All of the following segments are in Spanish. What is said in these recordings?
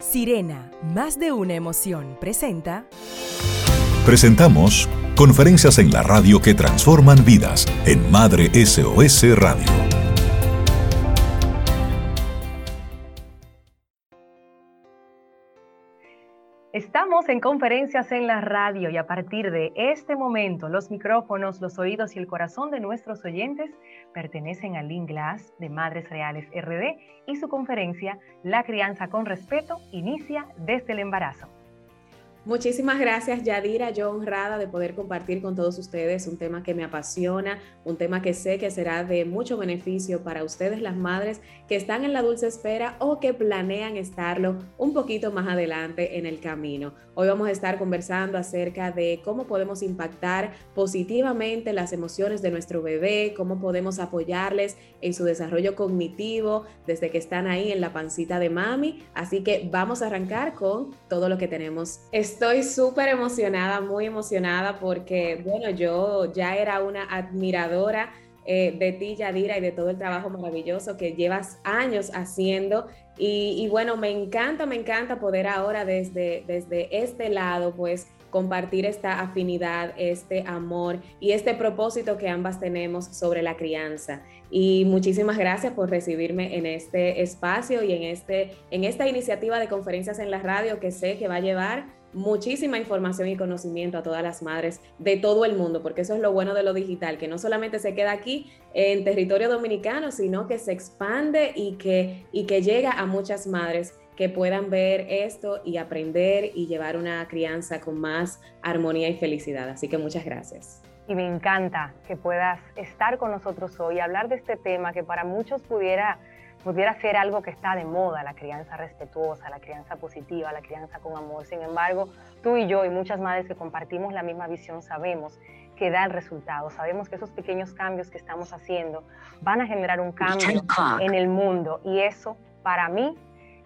Sirena, más de una emoción, presenta. Presentamos conferencias en la radio que transforman vidas en Madre SOS Radio. Estamos en conferencias en la radio y a partir de este momento los micrófonos, los oídos y el corazón de nuestros oyentes pertenecen al Link Glass de Madres Reales RD y su conferencia La crianza con respeto inicia desde el embarazo. Muchísimas gracias, Yadira. Yo honrada de poder compartir con todos ustedes un tema que me apasiona, un tema que sé que será de mucho beneficio para ustedes, las madres que están en la dulce espera o que planean estarlo un poquito más adelante en el camino. Hoy vamos a estar conversando acerca de cómo podemos impactar positivamente las emociones de nuestro bebé, cómo podemos apoyarles en su desarrollo cognitivo desde que están ahí en la pancita de mami. Así que vamos a arrancar con todo lo que tenemos. Estoy súper emocionada, muy emocionada porque, bueno, yo ya era una admiradora eh, de ti, Yadira, y de todo el trabajo maravilloso que llevas años haciendo. Y, bueno, me encanta, me encanta poder ahora desde, desde este lado, pues compartir esta afinidad, este amor y este propósito que ambas tenemos sobre la crianza. Y muchísimas gracias por recibirme en este espacio y en, este, en esta iniciativa de conferencias en la radio que sé que va a llevar muchísima información y conocimiento a todas las madres de todo el mundo, porque eso es lo bueno de lo digital, que no solamente se queda aquí en territorio dominicano, sino que se expande y que, y que llega a muchas madres que puedan ver esto y aprender y llevar una crianza con más armonía y felicidad. Así que muchas gracias. Y me encanta que puedas estar con nosotros hoy hablar de este tema que para muchos pudiera pudiera ser algo que está de moda, la crianza respetuosa, la crianza positiva, la crianza con amor. Sin embargo, tú y yo y muchas madres que compartimos la misma visión sabemos que da el resultado. Sabemos que esos pequeños cambios que estamos haciendo van a generar un cambio en el mundo y eso para mí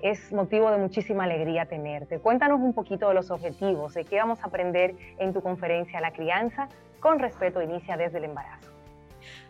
es motivo de muchísima alegría tenerte. Cuéntanos un poquito de los objetivos, de qué vamos a aprender en tu conferencia La crianza con respeto inicia desde el embarazo.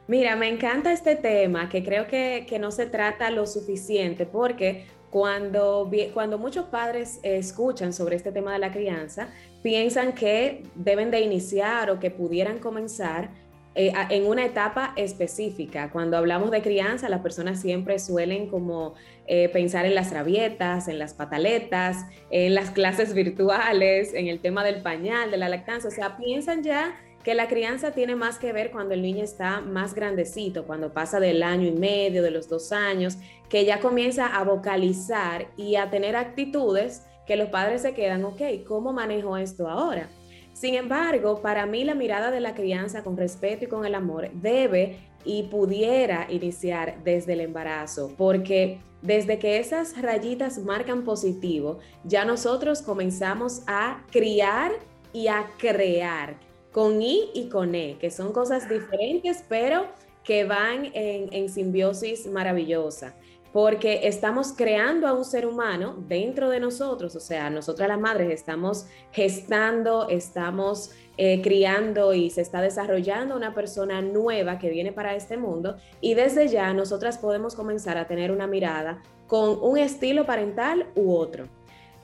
Mira, me encanta este tema que creo que, no se trata lo suficiente porque cuando, cuando muchos padres escuchan sobre este tema de la crianza, piensan que deben de iniciar o que pudieran comenzar eh, en una etapa específica. Cuando hablamos de crianza, las personas siempre suelen como eh, pensar en las rabietas, en las pataletas, en las clases virtuales, en el tema del pañal, de la lactancia. O sea, piensan ya que la crianza tiene más que ver cuando el niño está más grandecito, cuando pasa del año y medio, de los dos años, que ya comienza a vocalizar y a tener actitudes que los padres se quedan, ok, ¿cómo manejo esto ahora? Sin embargo, para mí la mirada de la crianza con respeto y con el amor debe y pudiera iniciar desde el embarazo, porque desde que esas rayitas marcan positivo, ya nosotros comenzamos a criar y a crear con I y con E, que son cosas diferentes, pero que van en, simbiosis maravillosa, porque estamos creando a un ser humano dentro de nosotros, o sea, nosotras las madres estamos gestando, estamos eh, criando y se está desarrollando una persona nueva que viene para este mundo y desde ya nosotras podemos comenzar a tener una mirada con un estilo parental u otro.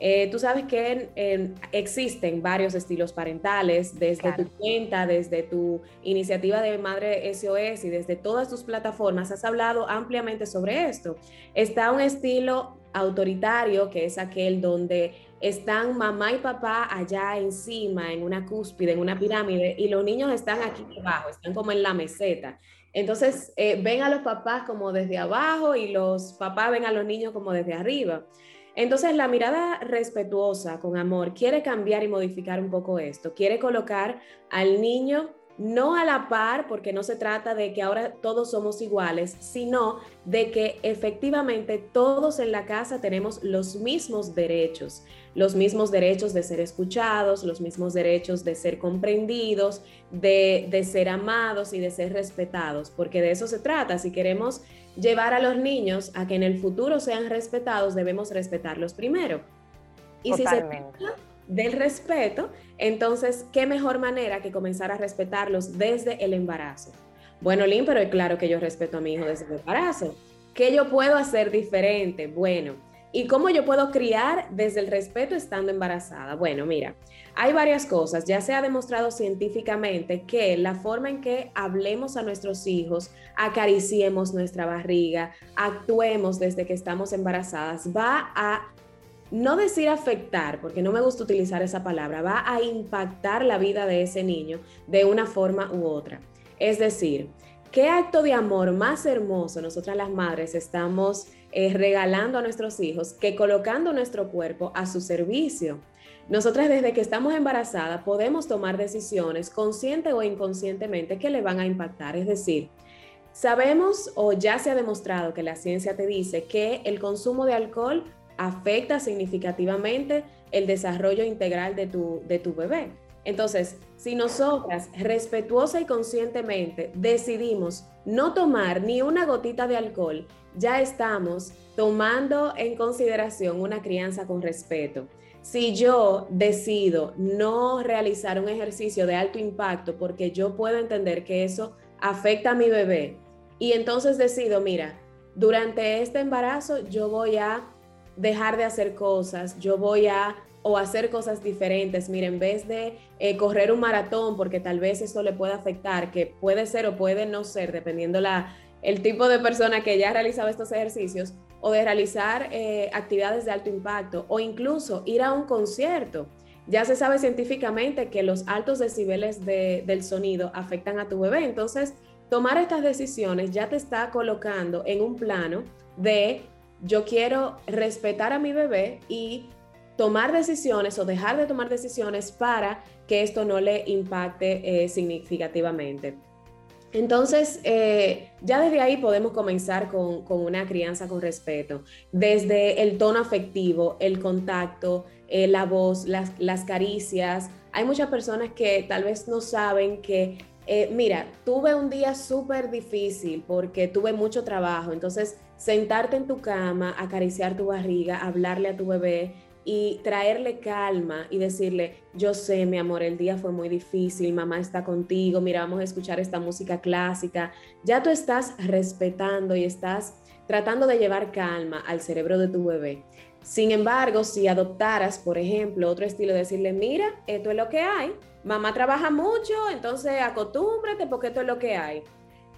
Eh, tú sabes que existen varios estilos parentales, desde tu cuenta, desde tu iniciativa de Madre SOS y desde todas tus plataformas, has hablado ampliamente sobre esto. Está un estilo autoritario, que es aquel donde están mamá y papá allá encima, en una cúspide, en una pirámide, y los niños están aquí abajo, están como en la meseta. Entonces, eh, ven a los papás como desde abajo y los papás ven a los niños como desde arriba. Entonces, la mirada respetuosa, con amor, quiere cambiar y modificar un poco esto. Quiere colocar al niño no a la par, porque no se trata de que ahora todos somos iguales, sino de que efectivamente todos en la casa tenemos los mismos derechos, los mismos derechos de ser escuchados, los mismos derechos de ser comprendidos, de, de ser amados y de ser respetados, porque de eso se trata. Si queremos llevar a los niños a que en el futuro sean respetados, debemos respetarlos primero. Y si se trata del respeto, entonces, ¿qué mejor manera que comenzar a respetarlos desde el embarazo? Bueno, Lynn, pero es claro que yo respeto a mi hijo desde el embarazo. ¿Qué yo puedo hacer diferente? Bueno, ¿Y cómo yo puedo criar desde el respeto estando embarazada? Bueno, mira, hay varias cosas. Ya se ha demostrado científicamente que la forma en que hablemos a nuestros hijos, acariciemos nuestra barriga, actuemos desde que estamos embarazadas, va a no decir afectar, porque no me gusta utilizar esa palabra, va a impactar la vida de ese niño de una forma u otra. Es decir, ¿qué acto de amor más hermoso nosotras las madres estamos regalando a nuestros hijos que colocando nuestro cuerpo a su servicio? Nosotras desde que estamos embarazadas podemos tomar decisiones consciente o inconscientemente que le van a impactar. Es decir, sabemos o ya se ha demostrado que la ciencia te dice que el consumo de alcohol afecta significativamente el desarrollo integral de tu, de tu bebé. Entonces, si nosotras respetuosa y conscientemente decidimos no tomar ni una gotita de alcohol, ya estamos tomando en consideración una crianza con respeto. Si yo decido no realizar un ejercicio de alto impacto porque yo puedo entender que eso afecta a mi bebé y entonces decido, mira, durante este embarazo yo voy a dejar de hacer cosas, yo voy a o hacer cosas diferentes. Mira, en vez de eh, correr un maratón, porque tal vez eso le pueda afectar, que puede ser o puede no ser, dependiendo la, el tipo de persona que ya ha realizado estos ejercicios, o de realizar eh, actividades de alto impacto, o incluso ir a un concierto. Ya se sabe científicamente que los altos decibeles del sonido afectan a tu bebé. Entonces, tomar estas decisiones ya te está colocando en un plano de yo quiero respetar a mi bebé y tomar decisiones o dejar de tomar decisiones para que esto no le impacte eh, significativamente. Entonces, eh, ya desde ahí podemos comenzar con, una crianza con respeto, desde el tono afectivo, el contacto, eh, la voz, las, las, caricias. Hay muchas personas que tal vez no saben que, mira, tuve un día súper difícil porque tuve mucho trabajo, entonces sentarte en tu cama, acariciar tu barriga, hablarle a tu bebé y traerle calma y decirle, yo sé, mi amor, el día fue muy difícil, mamá está contigo, mira, vamos a escuchar esta música clásica. Ya tú estás respetando y estás tratando de llevar calma al cerebro de tu bebé. Sin embargo, si adoptaras, por ejemplo, otro estilo de decirle, mira, esto es lo que hay, mamá trabaja mucho, entonces acostúmbrate porque esto es lo que hay.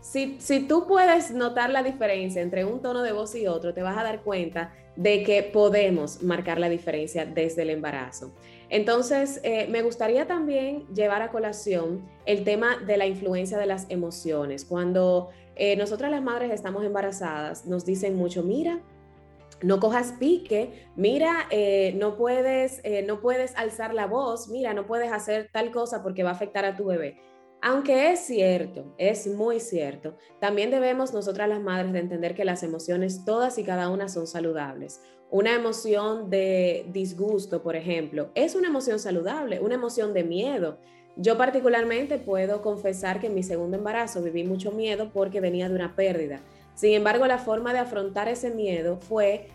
Si, tú puedes notar la diferencia entre un tono de voz y otro, te vas a dar cuenta de que podemos marcar la diferencia desde el embarazo. Entonces, eh, me gustaría también llevar a colación el tema de la influencia de las emociones. Cuando eh, nosotras las madres estamos embarazadas, nos dicen mucho, mira, no cojas pique, mira, eh, no, puedes, no puedes alzar la voz, mira, no puedes hacer tal cosa porque va a afectar a tu bebé. Aunque es cierto, es muy cierto, también debemos nosotras las madres de entender que las emociones todas y cada una son saludables. Una emoción de disgusto, por ejemplo, es una emoción saludable, una emoción de miedo. Yo particularmente puedo confesar que en mi segundo embarazo viví mucho miedo porque venía de una pérdida. Sin embargo, la forma de afrontar ese miedo fue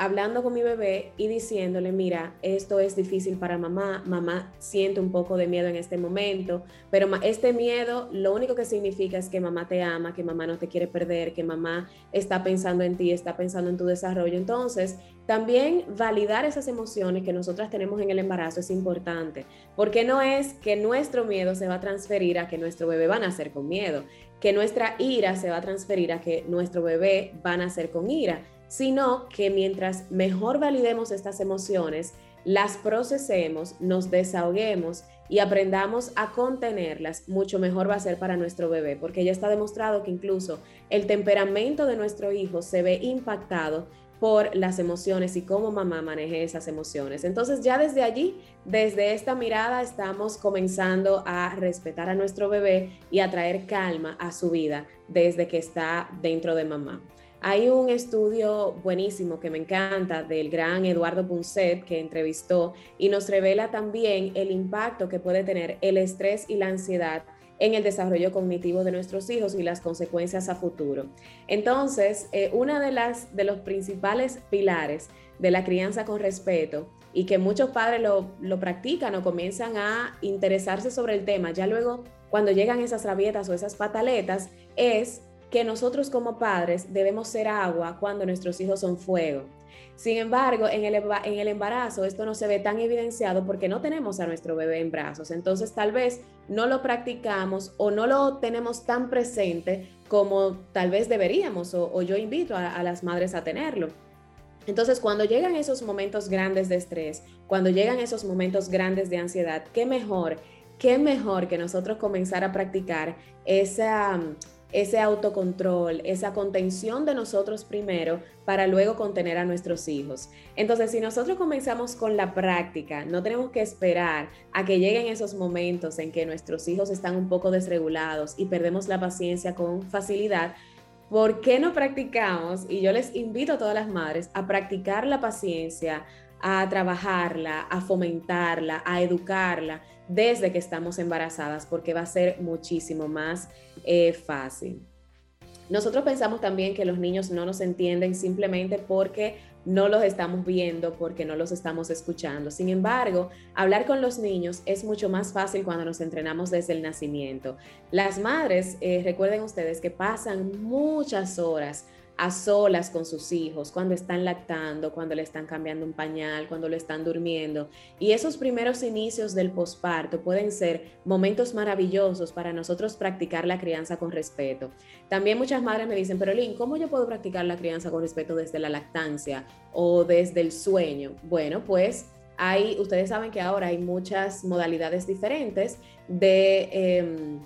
hablando con mi bebé y diciéndole, mira, esto es difícil para mamá, mamá siente un poco de miedo en este momento, pero este miedo lo único que significa es que mamá te ama, que mamá no te quiere perder, que mamá está pensando en ti, está pensando en tu desarrollo. Entonces, también validar esas emociones que nosotras tenemos en el embarazo es importante, porque no es que nuestro miedo se va a transferir a que nuestro bebé va a nacer con miedo, que nuestra ira se va a transferir a que nuestro bebé va a nacer con ira sino que mientras mejor validemos estas emociones, las procesemos, nos desahoguemos y aprendamos a contenerlas, mucho mejor va a ser para nuestro bebé, porque ya está demostrado que incluso el temperamento de nuestro hijo se ve impactado por las emociones y cómo mamá maneje esas emociones. Entonces ya desde allí, desde esta mirada, estamos comenzando a respetar a nuestro bebé y a traer calma a su vida desde que está dentro de mamá. Hay un estudio buenísimo que me encanta del gran Eduardo Punset que entrevistó y nos revela también el impacto que puede tener el estrés y la ansiedad en el desarrollo cognitivo de nuestros hijos y las consecuencias a futuro. Entonces, eh, una de las de los principales pilares de la crianza con respeto y que muchos padres lo, lo practican o comienzan a interesarse sobre el tema, ya luego cuando llegan esas rabietas o esas pataletas, es que nosotros como padres debemos ser agua cuando nuestros hijos son fuego. Sin embargo, en el, en el embarazo esto no se ve tan evidenciado porque no tenemos a nuestro bebé en brazos. Entonces tal vez no lo practicamos o no lo tenemos tan presente como tal vez deberíamos o, yo invito a, las madres a tenerlo. Entonces, cuando llegan esos momentos grandes de estrés, cuando llegan esos momentos grandes de ansiedad, qué mejor, qué mejor que nosotros comenzar a practicar esa, ese autocontrol, esa contención de nosotros primero para luego contener a nuestros hijos. Entonces, si nosotros comenzamos con la práctica, no tenemos que esperar a que lleguen esos momentos en que nuestros hijos están un poco desregulados y perdemos la paciencia con facilidad. ¿Por qué no practicamos? Y yo les invito a todas las madres a practicar la paciencia, a trabajarla, a fomentarla, a educarla desde que estamos embarazadas, porque va a ser muchísimo más eh, fácil. Nosotros pensamos también que los niños no nos entienden simplemente porque no los estamos viendo, porque no los estamos escuchando. Sin embargo, hablar con los niños es mucho más fácil cuando nos entrenamos desde el nacimiento. Las madres, eh, recuerden ustedes que pasan muchas horas a solas con sus hijos, cuando están lactando, cuando le están cambiando un pañal, cuando lo están durmiendo. Y esos primeros inicios del posparto pueden ser momentos maravillosos para nosotros practicar la crianza con respeto. También muchas madres me dicen, pero Lynn, ¿cómo yo puedo practicar la crianza con respeto desde la lactancia o desde el sueño? Bueno, pues hay, ustedes saben que ahora hay muchas modalidades diferentes de... Em,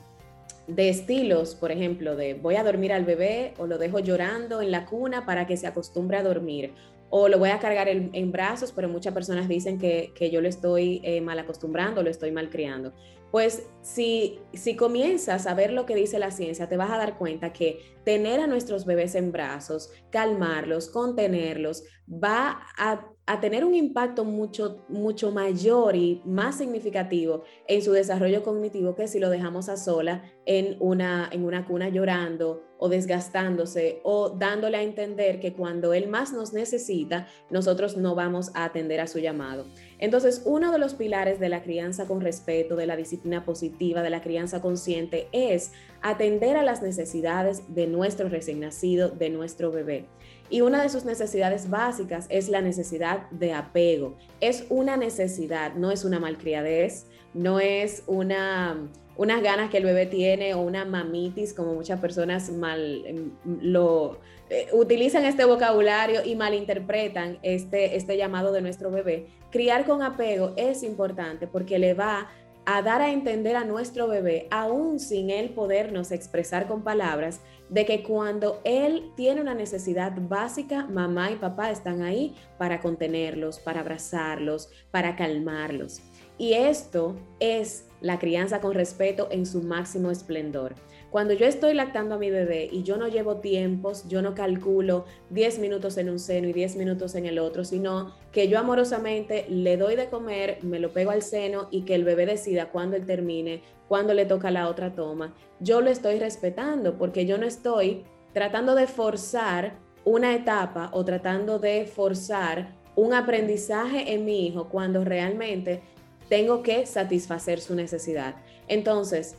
de estilos, por ejemplo, de voy a dormir al bebé o lo dejo llorando en la cuna para que se acostumbre a dormir o lo voy a cargar en, brazos, pero muchas personas dicen que, yo lo estoy eh, mal acostumbrando, lo estoy mal criando. Pues si, si comienzas a ver lo que dice la ciencia, te vas a dar cuenta que tener a nuestros bebés en brazos, calmarlos, contenerlos, va a a tener un impacto mucho, mucho mayor y más significativo en su desarrollo cognitivo que si lo dejamos a sola en una, en una cuna llorando o desgastándose o dándole a entender que cuando él más nos necesita, nosotros no vamos a atender a su llamado. Entonces, uno de los pilares de la crianza con respeto, de la disciplina positiva, de la crianza consciente, es atender a las necesidades de nuestro recién nacido, de nuestro bebé. Y una de sus necesidades básicas es la necesidad de apego. Es una necesidad, no es una malcriadez, no es una unas ganas que el bebé tiene o una mamitis, como muchas personas mal em, lo eh, utilizan este vocabulario y malinterpretan este, este llamado de nuestro bebé. Criar con apego es importante porque le va a dar a entender a nuestro bebé, aún sin él podernos expresar con palabras, de que cuando él tiene una necesidad básica, mamá y papá están ahí para contenerlos, para abrazarlos, para calmarlos. Y esto es la crianza con respeto en su máximo esplendor. Cuando yo estoy lactando a mi bebé y yo no llevo tiempos, yo no calculo 10 minutos en un seno y 10 minutos en el otro, sino que yo amorosamente le doy de comer, me lo pego al seno y que el bebé decida cuándo él termine, cuándo le toca la otra toma. Yo lo estoy respetando porque yo no estoy tratando de forzar una etapa o tratando de forzar un aprendizaje en mi hijo cuando realmente tengo que satisfacer su necesidad. Entonces,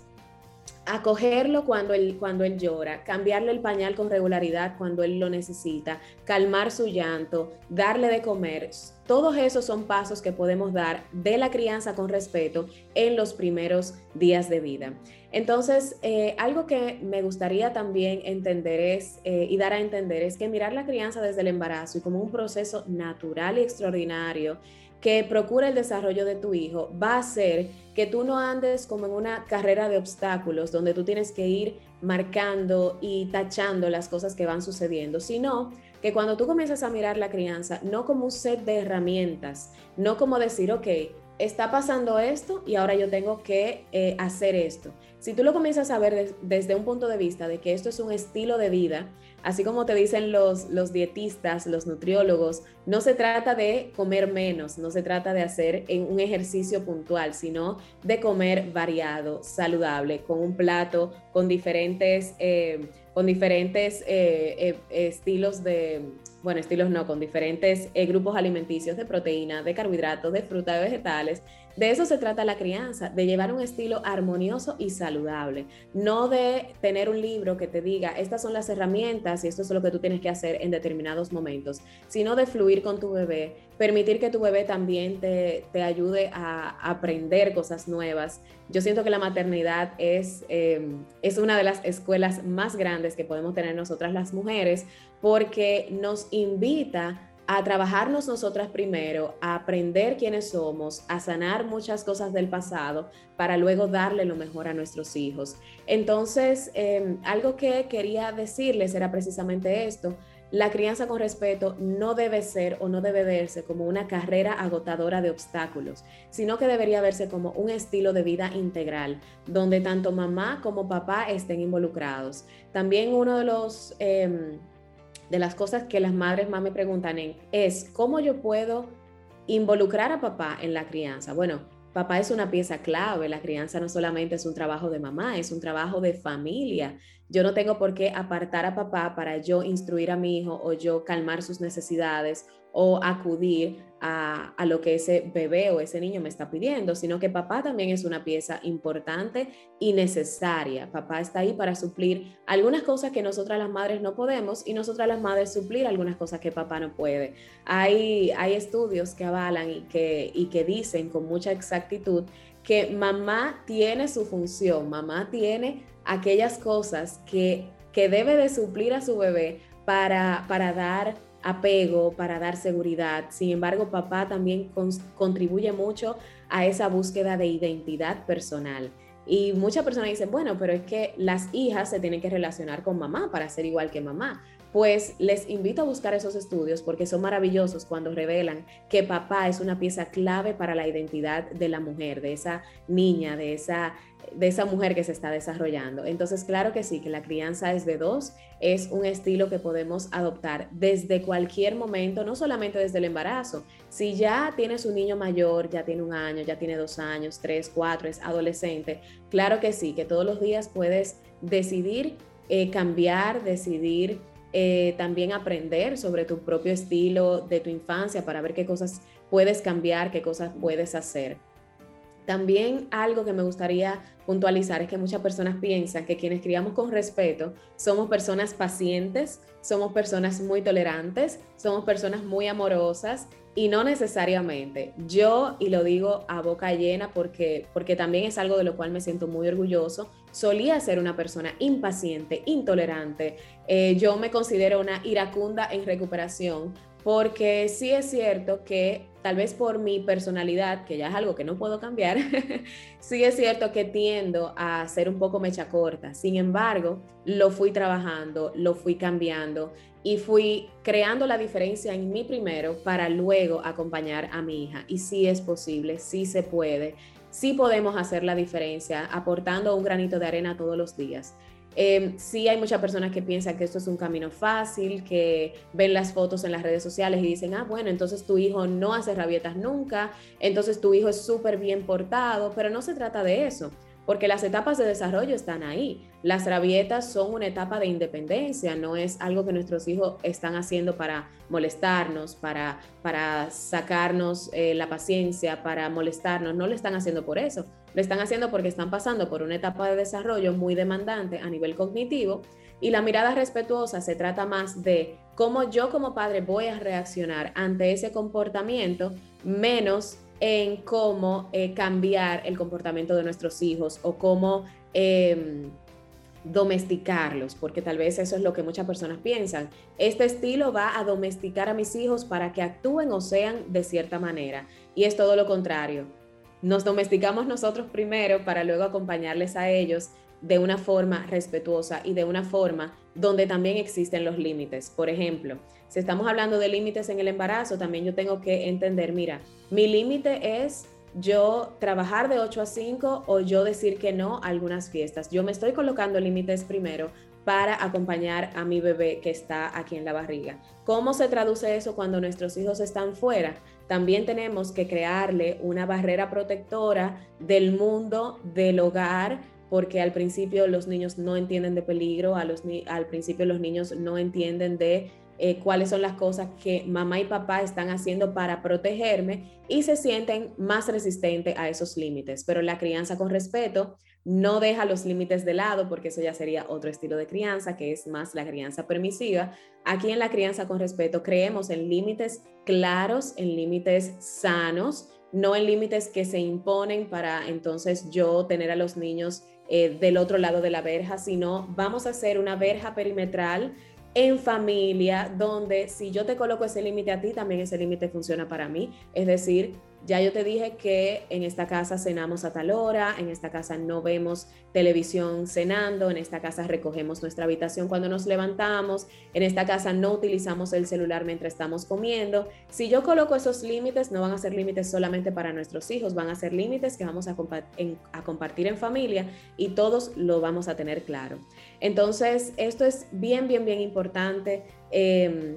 acogerlo cuando él, cuando él llora, cambiarle el pañal con regularidad cuando él lo necesita, calmar su llanto, darle de comer. Todos esos son pasos que podemos dar de la crianza con respeto en los primeros días de vida. Entonces, eh, algo que me gustaría también entender es, eh, y dar a entender es que mirar la crianza desde el embarazo y como un proceso natural y extraordinario que procura el desarrollo de tu hijo va a ser que tú no andes como en una carrera de obstáculos donde tú tienes que ir marcando y tachando las cosas que van sucediendo, sino que cuando tú comienzas a mirar la crianza, no como un set de herramientas, no como decir, ok, está pasando esto y ahora yo tengo que eh, hacer esto. Si tú lo comienzas a ver desde un punto de vista de que esto es un estilo de vida, así como te dicen los, los dietistas, los nutriólogos, no se trata de comer menos, no se trata de hacer un ejercicio puntual, sino de comer variado, saludable, con un plato, con diferentes, eh, con diferentes eh, eh, estilos de, bueno, estilos no, con diferentes grupos alimenticios de proteína, de carbohidratos, de fruta, de vegetales, de eso se trata la crianza, de llevar un estilo armonioso y saludable, no de tener un libro que te diga, estas son las herramientas y esto es lo que tú tienes que hacer en determinados momentos, sino de fluir con tu bebé, permitir que tu bebé también te, ayude a aprender cosas nuevas. Yo siento que la maternidad es, em, es una de las escuelas más grandes que podemos tener nosotras las mujeres porque nos invita a trabajarnos nosotras primero, a aprender quiénes somos, a sanar muchas cosas del pasado para luego darle lo mejor a nuestros hijos. Entonces, em, algo que quería decirles era precisamente esto. La crianza con respeto no debe ser o no debe verse como una carrera agotadora de obstáculos, sino que debería verse como un estilo de vida integral, donde tanto mamá como papá estén involucrados. También uno de los... Em, de las cosas que las madres más me preguntan es cómo yo puedo involucrar a papá en la crianza. Bueno, papá es una pieza clave, la crianza no solamente es un trabajo de mamá, es un trabajo de familia. Yo no tengo por qué apartar a papá para yo instruir a mi hijo o yo calmar sus necesidades o acudir a, lo que ese bebé o ese niño me está pidiendo, sino que papá también es una pieza importante y necesaria. Papá está ahí para suplir algunas cosas que nosotras las madres no podemos y nosotras las madres suplir algunas cosas que papá no puede. Hay, hay estudios que avalan y que, y que dicen con mucha exactitud que mamá tiene su función, mamá tiene aquellas cosas que, que debe de suplir a su bebé para, para dar apego, para dar seguridad. Sin embargo, papá también contribuye mucho a esa búsqueda de identidad personal. Y muchas personas dicen, bueno, pero es que las hijas se tienen que relacionar con mamá para ser igual que mamá. Pues les invito a buscar esos estudios porque son maravillosos cuando revelan que papá es una pieza clave para la identidad de la mujer, de esa niña, de esa de esa mujer que se está desarrollando. Entonces, claro que sí, que la crianza es de dos, es un estilo que podemos adoptar desde cualquier momento, no solamente desde el embarazo. Si ya tienes un niño mayor, ya tiene un año, ya tiene dos años, tres, cuatro, es adolescente, claro que sí, que todos los días puedes decidir eh, cambiar, decidir eh, también aprender sobre tu propio estilo de tu infancia para ver qué cosas puedes cambiar, qué cosas puedes hacer. También algo que me gustaría puntualizar es que muchas personas piensan que quienes criamos con respeto somos personas pacientes, somos personas muy tolerantes, somos personas muy amorosas y no necesariamente. Yo, y lo digo a boca llena porque, porque también es algo de lo cual me siento muy orgulloso, solía ser una persona impaciente, intolerante. Eh, yo me considero una iracunda en recuperación porque sí es cierto que tal vez por mi personalidad, que ya es algo que no puedo cambiar, sí es cierto que tiendo a ser un poco mecha corta. Sin embargo, lo fui trabajando, lo fui cambiando y fui creando la diferencia en mí primero para luego acompañar a mi hija. Y sí es posible, sí se puede, sí podemos hacer la diferencia aportando un granito de arena todos los días. Eh, sí hay muchas personas que piensan que esto es un camino fácil, que ven las fotos en las redes sociales y dicen, ah, bueno, entonces tu hijo no hace rabietas nunca, entonces tu hijo es súper bien portado, pero no se trata de eso porque las etapas de desarrollo están ahí. Las rabietas son una etapa de independencia, no es algo que nuestros hijos están haciendo para molestarnos, para, para sacarnos eh, la paciencia, para molestarnos, no lo están haciendo por eso, lo están haciendo porque están pasando por una etapa de desarrollo muy demandante a nivel cognitivo y la mirada respetuosa se trata más de cómo yo como padre voy a reaccionar ante ese comportamiento, menos en cómo eh, cambiar el comportamiento de nuestros hijos o cómo em, domesticarlos, porque tal vez eso es lo que muchas personas piensan. Este estilo va a domesticar a mis hijos para que actúen o sean de cierta manera. Y es todo lo contrario. Nos domesticamos nosotros primero para luego acompañarles a ellos de una forma respetuosa y de una forma donde también existen los límites. Por ejemplo, si estamos hablando de límites en el embarazo, también yo tengo que entender, mira, mi límite es yo trabajar de 8 a 5 o yo decir que no a algunas fiestas. Yo me estoy colocando límites primero para acompañar a mi bebé que está aquí en la barriga. ¿Cómo se traduce eso cuando nuestros hijos están fuera? También tenemos que crearle una barrera protectora del mundo, del hogar, porque al principio los niños no entienden de peligro, a los, al principio los niños no entienden de eh, cuáles son las cosas que mamá y papá están haciendo para protegerme y se sienten más resistentes a esos límites. Pero la crianza con respeto no deja los límites de lado porque eso ya sería otro estilo de crianza que es más la crianza permisiva. Aquí en la crianza con respeto creemos en límites claros, en límites sanos, no en límites que se imponen para entonces yo tener a los niños eh, del otro lado de la verja, sino vamos a hacer una verja perimetral en familia, donde si yo te coloco ese límite a ti, también ese límite funciona para mí. Es decir, ya yo te dije que en esta casa cenamos a tal hora, en esta casa no vemos televisión cenando, en esta casa recogemos nuestra habitación cuando nos levantamos, en esta casa no utilizamos el celular mientras estamos comiendo. Si yo coloco esos límites, no van a ser límites solamente para nuestros hijos, van a ser límites que vamos a, compartir en familia y todos lo vamos a tener claro. Entonces, esto es bien, bien, bien importante em,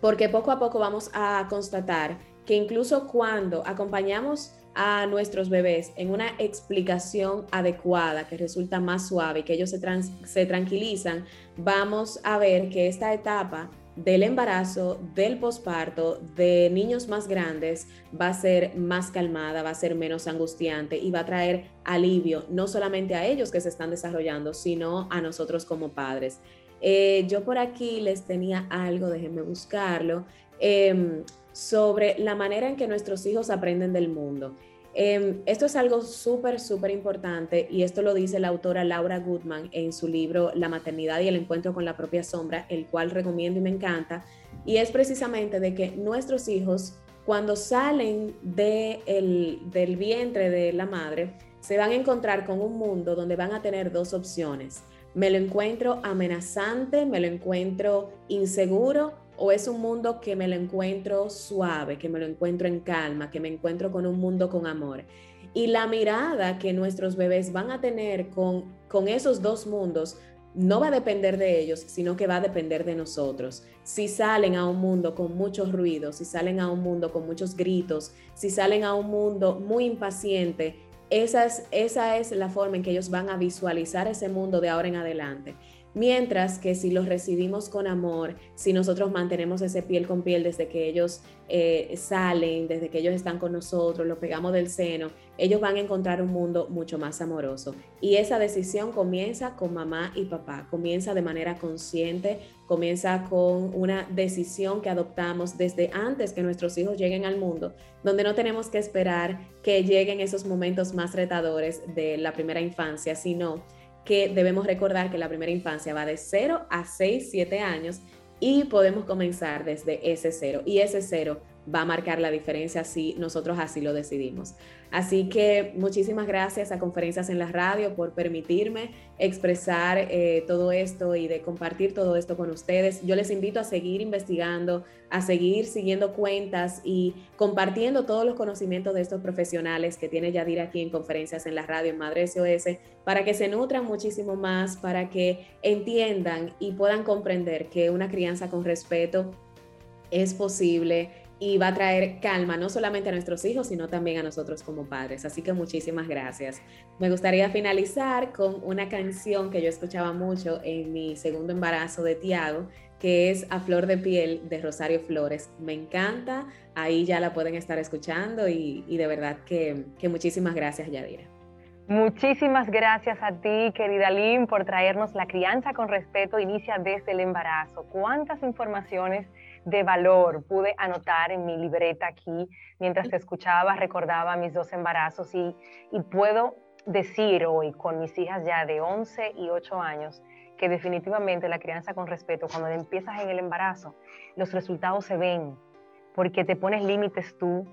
porque poco a poco vamos a constatar que incluso cuando acompañamos a nuestros bebés en una explicación adecuada que resulta más suave y que ellos se, se tranquilizan, vamos a ver que esta etapa del embarazo, del posparto, de niños más grandes, va a ser más calmada, va a ser menos angustiante y va a traer alivio, no solamente a ellos que se están desarrollando, sino a nosotros como padres. Eh, yo por aquí les tenía algo, déjenme buscarlo. Em, sobre la manera en que nuestros hijos aprenden del mundo. Em, esto es algo súper, súper importante y esto lo dice la autora Laura Goodman en su libro La maternidad y el encuentro con la propia sombra, el cual recomiendo y me encanta. Y es precisamente de que nuestros hijos, cuando salen del vientre de la madre, se van a encontrar con un mundo donde van a tener dos opciones. Me lo encuentro amenazante, me lo encuentro inseguro o es un mundo que me lo encuentro suave, que me lo encuentro en calma, que me encuentro con un mundo con amor. Y la mirada que nuestros bebés van a tener con, con esos dos mundos no va a depender de ellos, sino que va a depender de nosotros. Si salen a un mundo con muchos ruidos, si salen a un mundo con muchos gritos, si salen a un mundo muy impaciente, esa es, esa es la forma en que ellos van a visualizar ese mundo de ahora en adelante. Mientras que si los recibimos con amor, si nosotros mantenemos ese piel con piel desde que ellos eh, salen, desde que ellos están con nosotros, lo pegamos del seno, ellos van a encontrar un mundo mucho más amoroso. Y esa decisión comienza con mamá y papá, comienza de manera consciente, comienza con una decisión que adoptamos desde antes que nuestros hijos lleguen al mundo, donde no tenemos que esperar que lleguen esos momentos más retadores de la primera infancia, sino que debemos recordar que la primera infancia va de 0 a 6, 7 años y podemos comenzar desde ese cero. Y ese cero va a marcar la diferencia si nosotros así lo decidimos. Así que muchísimas gracias a Conferencias en la Radio por permitirme expresar eh, todo esto y de compartir todo esto con ustedes. Yo les invito a seguir investigando, a seguir siguiendo cuentas y compartiendo todos los conocimientos de estos profesionales que tiene Yadira aquí en Conferencias en la Radio en Madre SOS para que se nutran muchísimo más, para que entiendan y puedan comprender que una crianza con respeto es posible y va a traer calma no solamente a nuestros hijos, sino también a nosotros como padres. Así que muchísimas gracias. Me gustaría finalizar con una canción que yo escuchaba mucho en mi segundo embarazo de Tiago, que es A Flor de Piel de Rosario Flores. Me encanta, ahí ya la pueden estar escuchando y, de verdad que, que muchísimas gracias, Yadira. Muchísimas gracias a ti, querida Lynn, por traernos la crianza con respeto inicia desde el embarazo. ¿Cuántas informaciones? De valor. Pude anotar en mi libreta aquí mientras te escuchaba, recordaba mis dos embarazos y, y puedo decir hoy con mis hijas ya de 11 y 8 años que definitivamente la crianza con respeto, cuando empiezas en el embarazo, los resultados se ven porque te pones límites tú,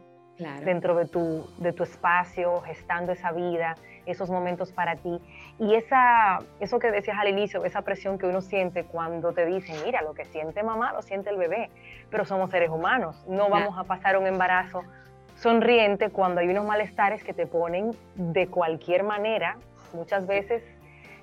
dentro de tu, de tu espacio, gestando esa vida, esos momentos para ti. Y esa, eso que decías al inicio, esa presión que uno siente cuando te dicen, mira, lo que siente mamá lo siente el bebé, pero somos seres humanos, no vamos a pasar un embarazo sonriente cuando hay unos malestares que te ponen de cualquier manera, muchas veces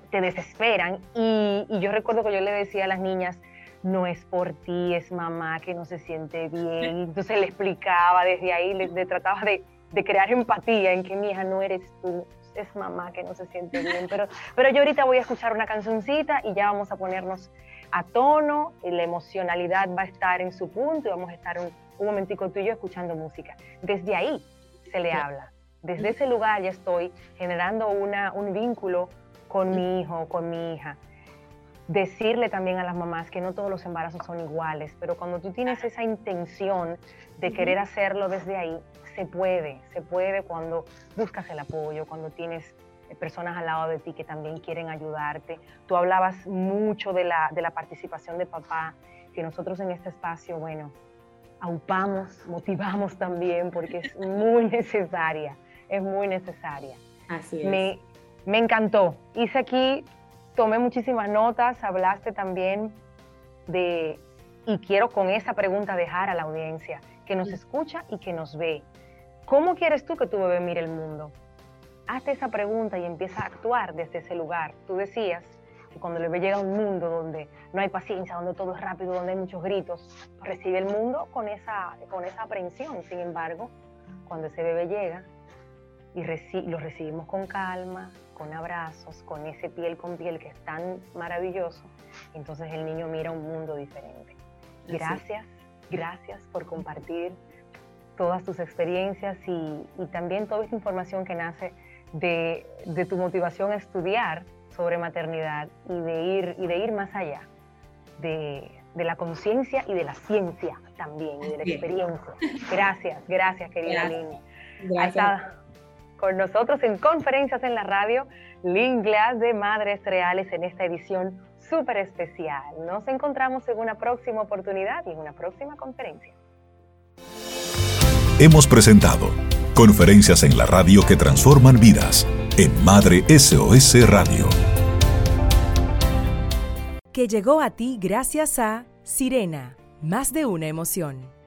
te desesperan. Y, y yo recuerdo que yo le decía a las niñas, no es por ti, es mamá que no se siente bien. Entonces le explicaba desde ahí, le, trataba de, crear empatía en que mi hija no eres tú, es mamá que no se siente bien. Pero, pero yo ahorita voy a escuchar una cancioncita y ya vamos a ponernos a tono, y la emocionalidad va a estar en su punto y vamos a estar un, un momentico tú y yo escuchando música. Desde ahí se le habla. Desde ese lugar ya estoy generando una, un vínculo con mi hijo, con mi hija. Decirle también a las mamás que no todos los embarazos son iguales, pero cuando tú tienes esa intención de querer hacerlo desde ahí, se puede, se puede cuando buscas el apoyo, cuando tienes personas al lado de ti que también quieren ayudarte. Tú hablabas mucho de la, de la participación de papá, que nosotros en este espacio, bueno, aupamos, motivamos también, porque es muy necesaria, es muy necesaria. Así es. Me, me encantó. Hice aquí, tomé muchísimas notas, hablaste también de, y quiero con esa pregunta dejar a la audiencia, que nos escucha y que nos ve. ¿Cómo quieres tú que tu bebé mire el mundo? hazte esa pregunta y empieza a actuar desde ese lugar. Tú decías que cuando el bebé llega a un mundo donde no hay paciencia, donde todo es rápido, donde hay muchos gritos, recibe el mundo con esa, con esa aprensión. Sin embargo, cuando ese bebé llega y lo recibimos con calma, con abrazos, con ese piel con piel que es tan maravilloso, entonces el niño mira un mundo diferente. Gracias, gracias por compartir todas tus experiencias y, y también toda esta información que nace de, tu motivación a estudiar sobre maternidad y de ir, y de ir más allá, de, la conciencia y de la ciencia también, y de la experiencia. Gracias, gracias, querida Lynn. Gracias. Con nosotros en Conferencias en la Radio, Lynn Glass de Madres Reales en esta edición súper especial. Nos encontramos en una próxima oportunidad y en una próxima conferencia. Hemos presentado Conferencias en la radio que transforman vidas en Madre SOS Radio. Que llegó a ti gracias a Sirena, más de una emoción.